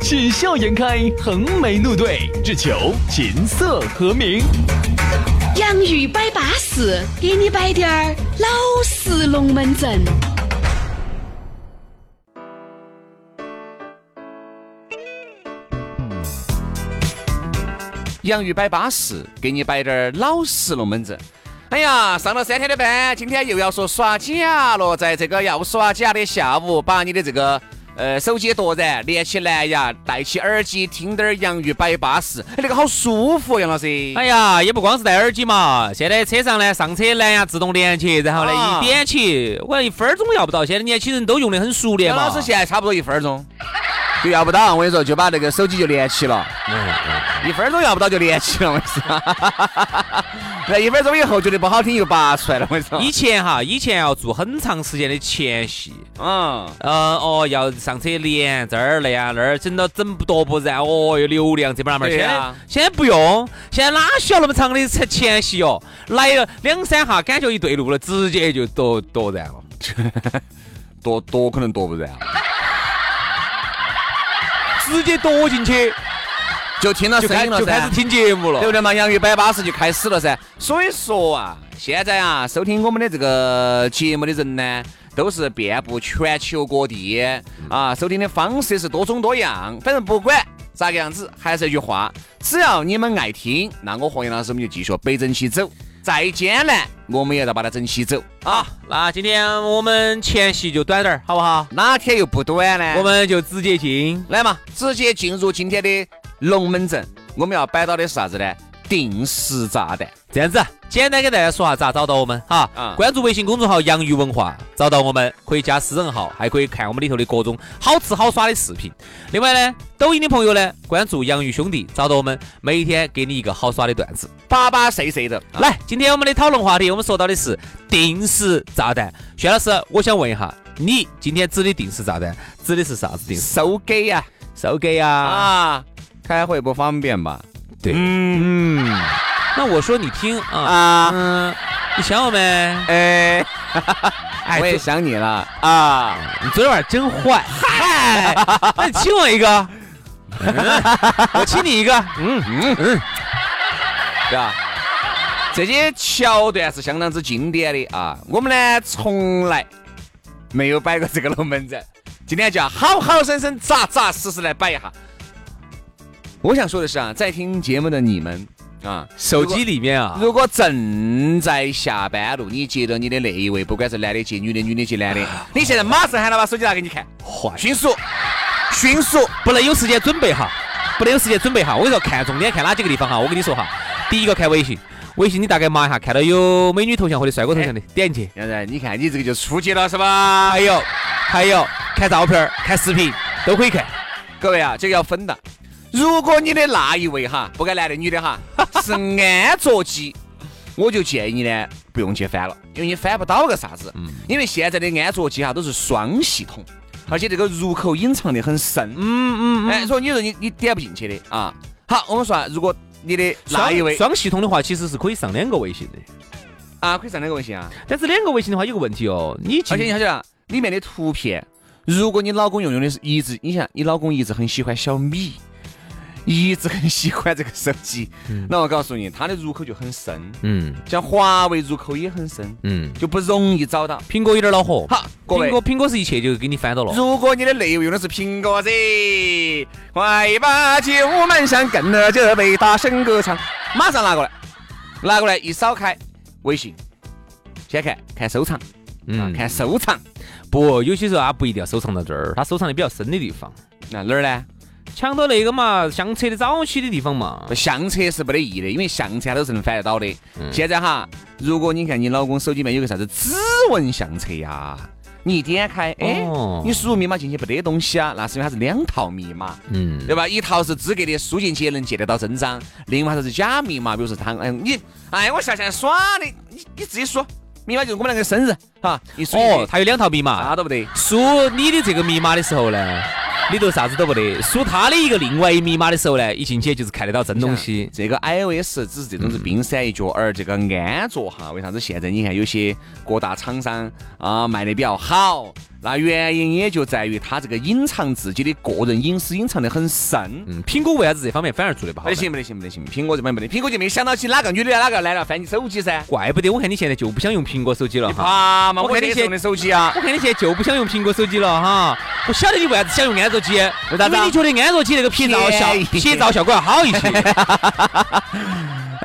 喜笑颜开，横眉怒对，只求琴瑟和鸣。洋芋摆巴士，给你摆点儿老式龙门阵。洋芋摆巴士，给你摆点儿老式龙门阵。哎呀，上了三天的班，今天又要说耍假了。在这个要耍假的下午，把你的这个呃手机夺然，连起蓝牙，戴起耳机，听点儿洋芋摆巴适，哎，那个好舒服，杨老师。哎呀，也不光是戴耳机嘛，现在车上呢，上车蓝牙自动连起，然后呢啊一点起，我一分钟要不到。现在年轻人都用的很熟练嘛。杨老师现在差不多一分钟就要不到，我跟你说，就把那个手机就连起了。一分钟要不到就连起了，我跟你说。那一分钟以后觉得不好听又拔出来了，我跟你说。以前哈，以前要做很长时间的前戏，嗯，呃哦，要上车连这儿那样那儿，整到整不多不然，哦哟流量这边那边去。现在对啊现在不用，现在哪需要那么长的前前戏哦？来了两三下，感觉一对路了，直接就夺夺燃了。多多可能夺不燃。直接躲进去，就听到就声音了就开始，听节目了对不。对嘛？洋芋摆巴士就开始了噻。所以说啊，现在啊，收听我们的这个节目的人呢，都是遍布全球各地啊，收听的方式是多种多样。反正不管咋个样子，还是那句话，只要你们爱听，那我和杨老师我们就继续北整起走。再艰难，我们也要把它整起走啊！那今天我们前戏就短点儿，好不好？哪天又不短呢？我们就直接进。来嘛，直接进入今天的龙门阵。我们要摆到的是啥子呢？定时炸弹。这样子，简单给大家说下咋找到我们哈。啊关注微信公众号“洋芋文化”，找到我们，可以加私人号，还可以看我们里头的各种好吃好耍的视频。另外呢，抖音的朋友呢，关注“洋芋兄弟”，找到我们，每天给你一个好耍的段子。巴巴碎碎的，来，今天我们的讨论话题，我们说到的是定时炸弹。薛老师，我想问一下，你今天指的定时炸弹指的是啥子定时？手给呀手给呀、啊，开会不方便吧？对，嗯。那我说你听啊，啊，嗯，你想我没？哎，哎我也想你了。啊。你昨天晚上真坏，嗨，那你亲我一个，嗯 我亲你一个，嗯嗯。嗯，对吧？这些桥段是相当之经典的啊。我们呢从来没有摆过这个龙门阵，今天就要好好生生、扎扎实实来摆一下。我想说的是啊，在听节目的你们啊，手机里面啊，如果正在下班路，你接到你的那一位，不管是男的接女的，女的接男的，你现在马上喊他把手机拿给你看，坏，迅速，迅速，不能有时间准备哈，不能有时间准备哈。我跟你说，看重点看哪几个地方哈？我跟你说哈，第一个看微信，微信你大概码一下，看到有美女头像或者帅哥头像的，点进去。现在你看你这个就出去了是吧？还有还有看照片儿、看视频都可以看。各位啊，这个要分的。如果你的那一位哈，不管男的女的哈，是安卓机，我就建议你呢不用去翻了，因为你翻不到个啥子。嗯因为现在的安卓机哈都是双系统，而且这个入口隐藏的很深。嗯嗯哎，所以你说你你点不进去的啊。好，我们说啊，如果你的那一位双系统的话，其实是可以上两个微信的。啊，可以上两个微信啊，但是两个微信的话有个问题哦，你进而且你晓得里面的图片，如果你老公用用的是一直，你想你老公一直很喜欢小米。一直很喜欢这个手机，那我告诉你，它的入口就很深，嗯。像华为入口也很深，嗯，就不容易找到。苹果有点恼火。好，各位。苹，果苹果是一切就给你翻到了。如果你的内容用的是苹果噻，快把酒满上，跟着这杯大声歌唱，马上拿过来，拿过来一扫开微信，先看看收藏，啊，嗯，看收藏，不，有些时候他不一定要收藏到这儿，他收藏的比较深的地方，那哪儿呢？抢到那个嘛相册的早期的地方嘛。相册是没得意义的，因为相册它都是能翻得到的。嗯现在哈，如果你看你老公手机里面有个啥子指纹相册呀，你一点开，哎哦，你输入密码进去没得东西啊，那是因为它是两套密码，嗯，对吧？一套是资格的，输进去也能借得到真章；另外一套是假密码，比如说他，哎，你，哎，我下线耍的，你你自己输，密码就是我们两个生日，哈，一输他有两套密码啥，都不得。输你的这个密码的时候呢，里头啥子都不得；输他的一个另外一密码的时候呢，一进去就是看得到真东西。这个 iOS 只是这种是冰山一角，而这个安卓哈，为啥子现在你看有些各大厂商啊卖的比较好？那原因也就在于他这个隐藏自己的个人隐私隐藏的很深。嗯，苹果为啥子这方面反而做得不好？不得行，不得行，不得行！苹果这边不得，苹果就没想到起哪个女的哪个来了翻你手机噻？怪不得我看你现在就不想用苹果手机了哈。我看你现在手机啊我，看你现在就不想用苹果手机了哈。我晓得你为啥子想用安卓机，为啥子啊因为你觉得安卓机那个拍照效拍照效果要好一些。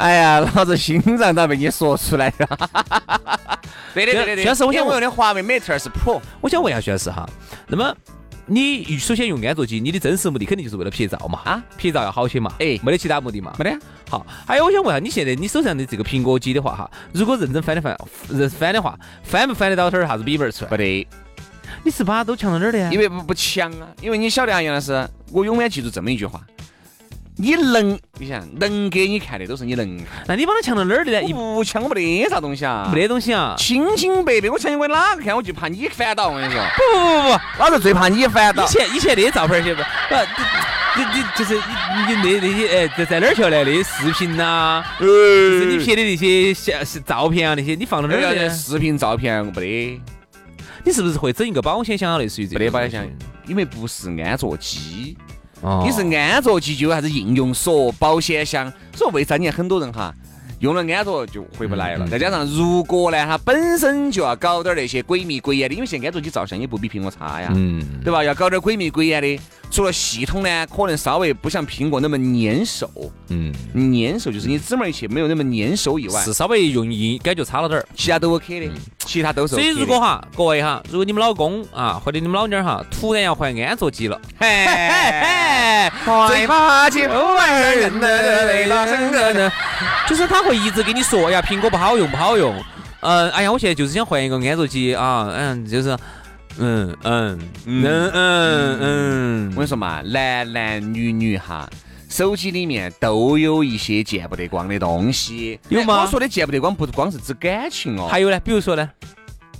哎呀，老子心脏都被你说出来了。对的，对的。徐老师我想因为我用的华为 Mate 是 Pro，我想问一下徐老师哈，那么你首先用安卓机，你的真实目的肯定就是为了拍照嘛？啊，拍照要好些嘛？哎没得其他目的嘛？没得。好，还有我想问下，你现在你手上的这个苹果机的话哈，如果认真翻的翻，认翻的话，翻不翻得到点儿啥子笔本出来？不得，你是把它都强到哪儿的呀？因为不不强啊。因为你晓得啊，杨老师，我永远记住这么一句话：你能，你想能给你看的都是你能看，那你把它藏到哪儿的呢？你不强我没得啥东西啊，没得东西啊。清清白白。我相信我哪个看，我就怕你翻到。我跟你说，不不不不，老子最怕你翻到以。前以前那些照片儿，晓得不？不，你你就是你你那那些哎，在在哪儿去了？那些视频呐，就是你拍的那些相是照片啊，那些你放到哪儿去？视频照片我没得，你是不是会整一个保险箱啊？类似于这个没得保险箱，因为不是安卓机。哦。你是安卓机就有啥子应用？锁、保险箱，所以为啥你看很多人哈用了安卓就回不来了？再加上如果呢，它本身就要搞点那些鬼迷鬼眼的，因为现在安卓机照相也不比苹果差呀，嗯，对吧？要搞点鬼迷鬼眼的，除了系统呢，可能稍微不像苹果那么粘手，嗯，粘手就是你指纹一切没有那么粘手以外，是稍微容易感觉差了点儿。其他都 OK 的，其他都是所以。如果哈，各位哈，如果你们老公啊或者你们老娘儿哈，突然要换安卓机了，嘿嘿嘿，最怕就爱人的泪把整个的。就是他会一直跟你说哎呀，苹果不好用，不好用。嗯，哎呀，我现在就是想换一个安卓机啊，嗯，就是，嗯嗯嗯嗯嗯我跟你说嘛，男男女女哈，手机里面都有一些见不得光的东西。有吗哎我说的见不得光，不光是指感情哦，还有呢，比如说呢，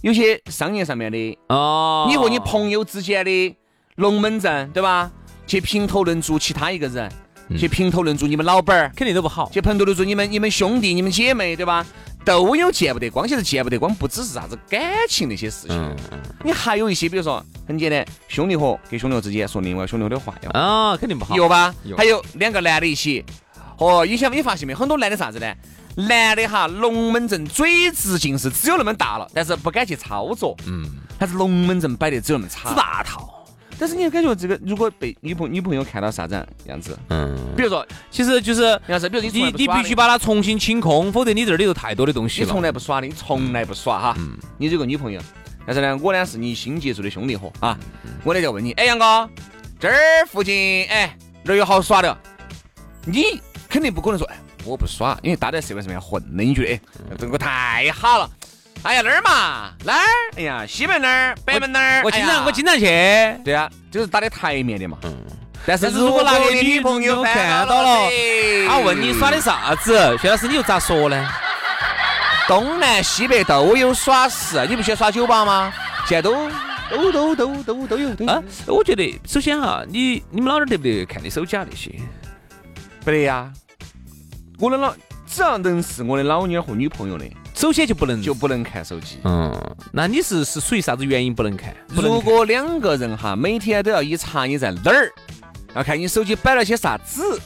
有些商业上面的，哦，你和你朋友之间的龙门阵，对吧？去评头论足其他一个人，去评头论足你们老板儿，肯定都不好。去评头论足你们你们兄弟、你们姐妹，对吧？都有见不得光，其实见不得光不只是啥子感情那些事情，嗯你还有一些，比如说很简单，兄弟伙跟兄弟伙之间说另外兄弟伙的坏话。啊，肯定不好。有吧有？还有两个男的一起，哦，以前你发现没？很多男的啥子呢？男的哈，龙门阵嘴直径是只有那么大了，但是不敢去操作，嗯，但是龙门阵摆得只有那么长。大套。但是你感觉这个，如果被女朋女朋友看到啥子样子，嗯，比如说，其实就是比如你你来不耍的你必须把它重新清空，否则你这里头太多的东西你从。来不耍的，你从来不耍哈，你这个女朋友，但是呢，我呢是你新接触的兄弟伙啊，我呢就问你，哎，杨哥，这儿附近哎哪儿有好耍的？你肯定不可能说，哎，我不耍，因为大家在社会上面混的，你觉得哎这个太好了。哎呀，那儿嘛？那儿？哎呀，西门那儿？北门那儿？我经常我经常去。对啊，就是打的台面的嘛。嗯。但是如果那个你女朋友看看到了噻他问你耍的啥子，薛老师你又咋说呢？东南西北都有耍事，你不喜欢耍酒吧吗？现在都都都都都都有啊，我觉得首先哈，你你们老儿得不得看你手机啊那些？不得呀。我的老只要能是我的老妞儿和女朋友的，首先就不能就不能看手机。嗯，那你是是属于啥子原因不能看？如果两个人哈，每天都要一查你在哪儿，要看你手机摆了些啥子，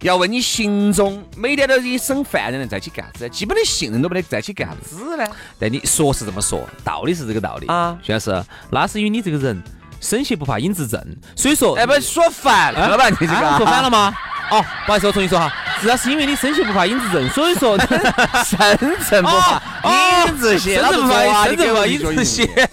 要问你行踪，每天都一省犯人在一起干啥子？基本的信任都不得在一起干啥子呢？但你说是这么说，道理是这个道理啊徐老师，那是因为你这个人生气不怕影子正，所以说哎，不说反了吧？你这个啊说反了？吗？哦，不好意思，我重新说哈，主要是因为你身形不怕影子正，所以说身正不怕影子斜，深圳不怕影子斜。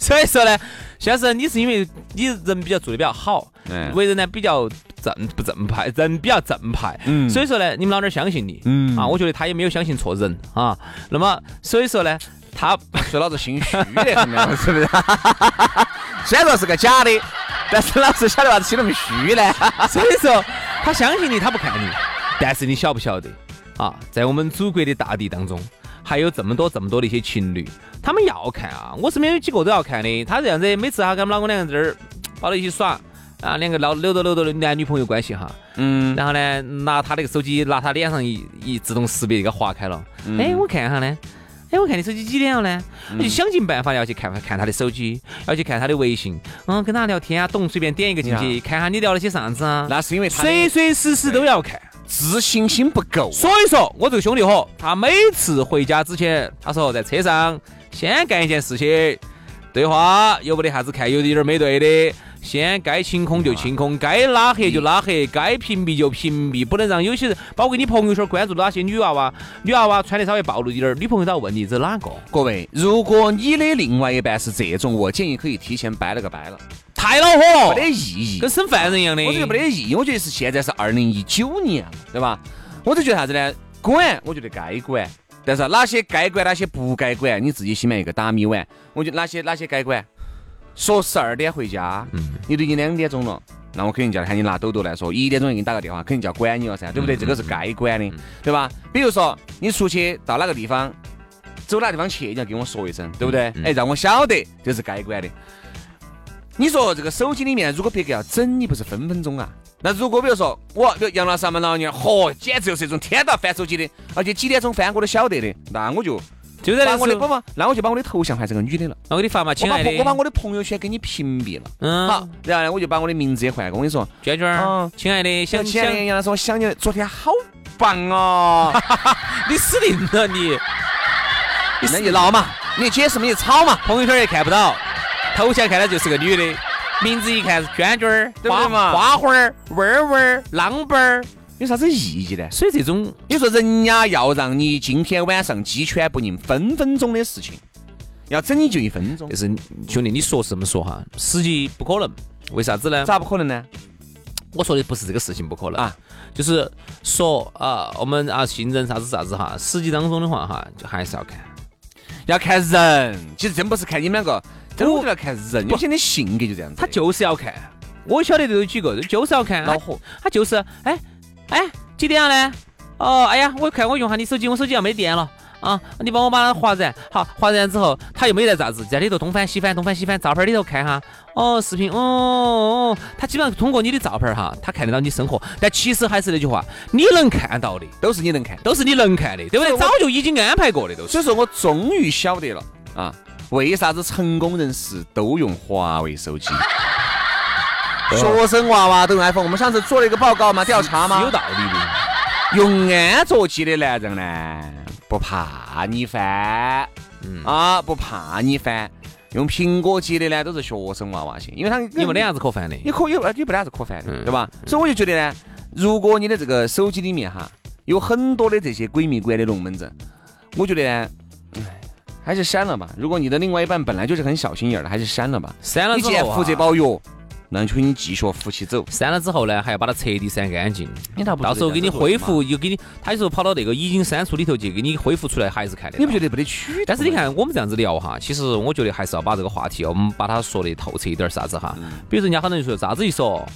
所以说呢，先生 你是因为你人比较做的比较好，嗯为人呢比较正不正派，人比较正派，嗯所以说呢，你们老点儿相信你，嗯啊，我觉得他也没有相信错人啊。那么所以说呢，他 说老子心虚得很呢，是不是？虽然说是个假的，但是老子晓得为啥子心那么虚呢？所以说，他相信你，他不看你。但是你晓不晓得啊？在我们祖国的大地当中，还有这么多这么多的一些情侣，他们要看啊。我身边有几个都要看的。他这样子，每次他跟我们老公两个在这儿抱到一起耍啊，两个老搂着搂着的男女朋友关系哈。嗯。然后呢，拿他那个手机，拿他脸上一一自动识别这个划开了。哎，我看下呢。哎，我看你手机几点了呢？我就想尽办法要去看看他的手机，要去看他的微信，嗯，跟他聊天啊，懂随便点一个进去，看下你聊了些啥子啊？那是因为他随随时时都要看，自信心不够。所以说，我这个兄弟伙，他每次回家之前，他说在车上先干一件事情，对话有没得啥子看有点儿没对的。先该清空就清空，该拉黑就拉黑，该屏蔽就屏蔽，不能让有些人，包括你朋友圈关注哪些女娃娃，女娃娃穿的稍微暴露一点儿，女朋友都要问你这是哪个？各位，如果你的另外一半是这种，我建议可以提前掰了个掰了，太恼火了，没得意义，跟审犯人一样的。我觉得没得意义，我觉得是现在是二零一九年了，对吧？我就觉得啥子呢？管，我觉得该管，但是哪些该管，哪些不该管，你自己心里面一个打米碗。我觉得哪些哪些该管。说十二点回家，你都已经两点钟了，那我肯定就要喊你拿抖抖来说，一点钟给你打个电话，肯定就要管你了噻，对不对？这个是该管的，对吧？比如说你出去到哪个地方，走哪地方去，你要跟我说一声，对不对？哎，让我晓得，这是该管的。你说这个手机里面，如果别个要整你，不是分分钟啊？那如果比如说我，比如杨老师们老娘，嚯，简直就是一种天道翻手机的，而且几点钟翻我都晓得的，那我就。就在那我的不不，那我就把我的头像换成个女的了。那我给你发嘛，亲爱的。我把我的朋友圈给你屏蔽了。嗯。好，然后呢，我就把我的名字也换。我跟你说，娟娟儿，亲爱的，想亲爱的杨老师，我想你，昨天好棒哦。你死定了你！那你闹嘛，你解释嘛，你吵嘛，朋友圈也看不到，头像看到就是个女的，名字一看是娟娟儿，对吧花花儿，味儿味儿，浪奔儿。有啥子意义呢？所以这种，你说人家要让你今天晚上鸡犬不宁，分分钟的事情，要整你就一分钟。就是兄弟，你说是这么说哈，实际不可能。为啥子呢？咋不可能呢？我说的不是这个事情不可能啊，就是说啊，我们啊信任啥子啥子哈，实际当中的话哈，就还是要看，要看人。其实真不是看你们两个，真的要看人。有些人的性格就这样子。他就是要看，我晓得都有几个，就是要看。恼火。他就是哎。哎，几点了呢？哦，哎呀，我看我用下你手机，我手机要没电了啊！你帮我把它划燃，好，划燃之后，他又没得啥子，在里头东翻西翻，东翻西翻，照片里头看哈，哦，视频，哦哦，他基本上通过你的照片哈，他看得到你生活，但其实还是那句话，你能看到的都是你能看，都是你能看的，对不对？早就已经安排过的都是。所以说我终于晓得了啊，为啥子成功人士都用华为手机？学生娃娃都用 iPhone，我们上次做了一个报告嘛，调查嘛，有道理的。用安卓机的男人呢，不怕你翻，嗯啊，不怕你翻。用苹果机的呢，都是学生娃娃些，因为他你没得啥子可翻的，你可以，你没得啥子可翻的，对吧？所以我就觉得呢，如果你的这个手机里面哈，有很多的这些鬼迷鬼的龙门阵，我觉得呢，还是删了吧。如果你的另外一半本来就是很小心眼儿的，还是删了吧。删了之后，福泽宝药。那就你继续扶起走，删了之后呢，还要把它彻底删干净。你到时候给你恢复，又给你，他有时候跑到那个已经删除里头去给你恢复出来，还是看的。你不觉得不得取？但是你看我们这样子聊哈，其实我觉得还是要把这个话题，我们把它说的透彻一点，啥子哈？比如人家很多人说啥子一说。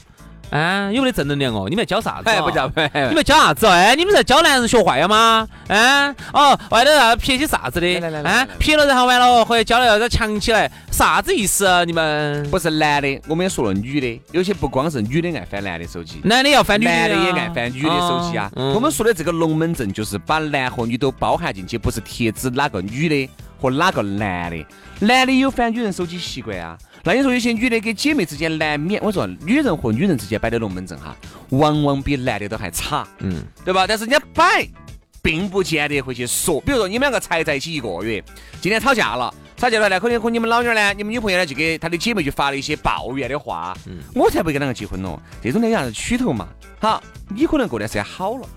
啊，有没得正能量哦？你们在教啥子？哎不教，你们教啥子？哎，你们在教男人学坏了吗？啊，哦，外头要撇些啥子的？啊，撇了然后完了，回来教了要再强起来，啥子意思？啊你们不是男的，我们也说了女的，有些不光是女的爱翻男的手机，男的要翻女的，男的也爱翻女的手机啊。我们说的这个龙门阵就是把男和女都包含进去，不是贴指哪个女的和哪个男的，男的有翻女人手机习惯啊。那你说有些女的跟姐妹之间难免，我说女人和女人之间摆的龙门阵哈，往往比男的都还差，嗯，对吧？但是人家摆，并不见得会去说。比如说你们两个才在一起一个月，今天吵架了，吵架了呢，可能和你们老娘呢，你们女朋友呢，就给她的姐妹就发了一些抱怨的话，嗯，我才不跟两个结婚咯。这种呢，有啥子取头嘛？好，你可能过段时间好了，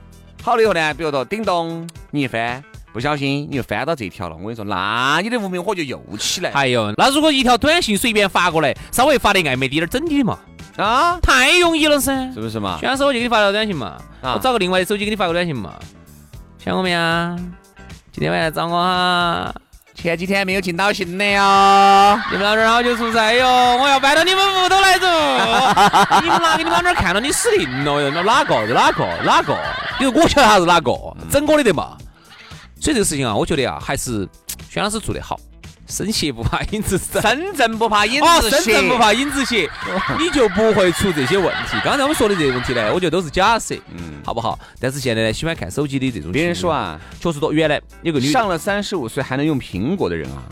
好了以后呢，比如说叮咚，你一翻。不小心你就翻到这条了，我跟你说，那你的无名火就又起来。还有，那如果一条短信随便发过来，稍微发的暧昧滴点儿，整你的嘛？啊，太容易了噻，是不是嘛？选手我就给你发条短信嘛，我找个另外的手机给你发个短信嘛，想我没啊？今天晚上找我哈。前几天没有尽到信的哟。你们老儿好久出差哟，我要搬到你们屋头来住。你们哪给你们老儿看到你死定了？那哪个？哪个？哪个？你说我晓得他是哪个？整我的得嘛？所以这个事情啊，我觉得啊，还是轩老师做得好。生鞋不怕 影子深，身正不怕影子正不怕影子斜，你就不会出这些问题。刚才我们说的这些问题呢，我觉得都是假设，嗯，好不好？但是现在呢，喜欢看手机的这种，别人说啊，确实多。原来有个女上了三十五岁还能用苹果的人啊，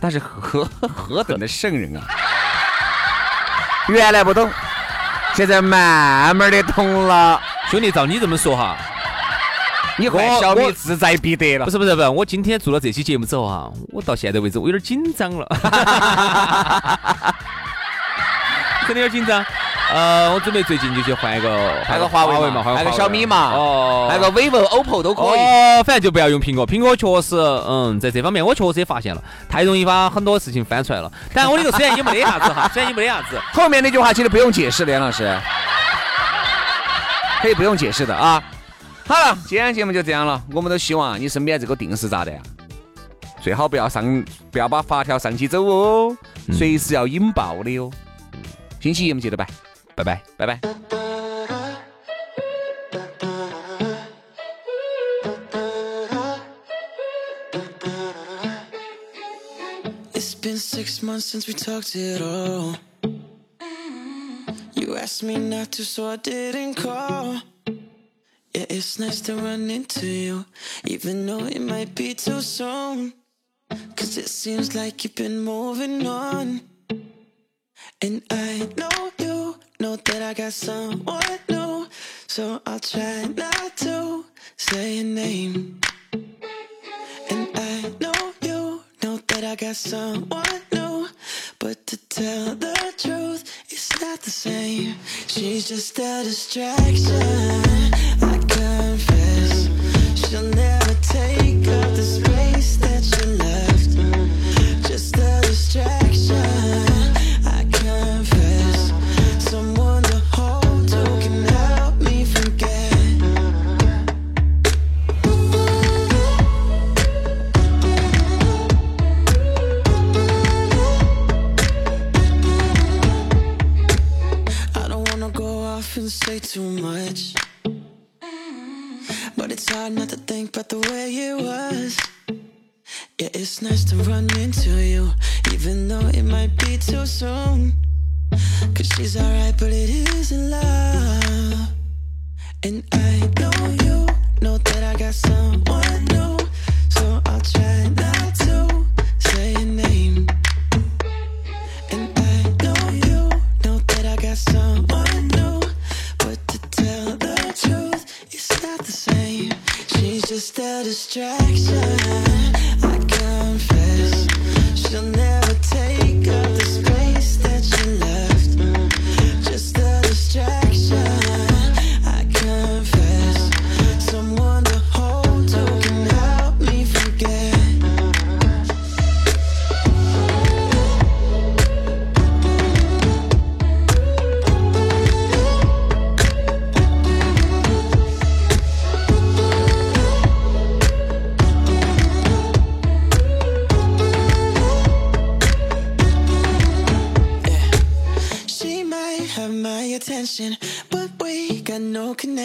但是何 何等的圣人啊！原来不懂，现在慢慢的懂了。兄弟，照你这么说哈。你换小米志在必得了，不是不是不是，我今天做了这期节目之后哈，我到现在为止我有点紧张了，肯定有点紧张。呃，我准备最近就去换一个换个华为嘛，换个小米嘛，哦，换个 vivo、oppo 都可以。哦，反正就不要用苹果，苹果确实，嗯，在这方面我确实也发现了，太容易把很多事情翻出来了。但我这个虽然也没得啥子哈，虽然也没得啥子，后面那句话其实不用解释，梁老师，可以不用解释的啊。好了，今天节目就这样了。我们都希望你身边这个定时炸弹，最好不要上，不要把发条上起走哦，随时要引爆的哟。星期一我们接着拜，拜拜，拜拜。Yeah, it's nice to run into you, even though it might be too soon. Cause it seems like you've been moving on. And I know you know that I got someone new, so I'll try not to say your name. And I know you know that I got someone new, but to tell the truth, it's not the same. She's just a distraction. She'll never take up the space that you left. The way it was. Yeah, it's nice to run into you, even though it might be too soon. Cause she's alright, but it isn't love. And I know you know that I got someone new. So I'll try not to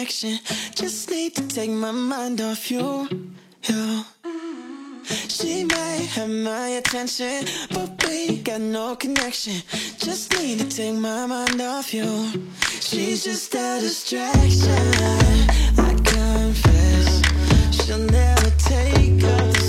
direction. Just need to take my mind off you. you. She might have my attention, but we got no connection. Just need to take my mind off you. She's just a distraction. I confess, she'll never take us.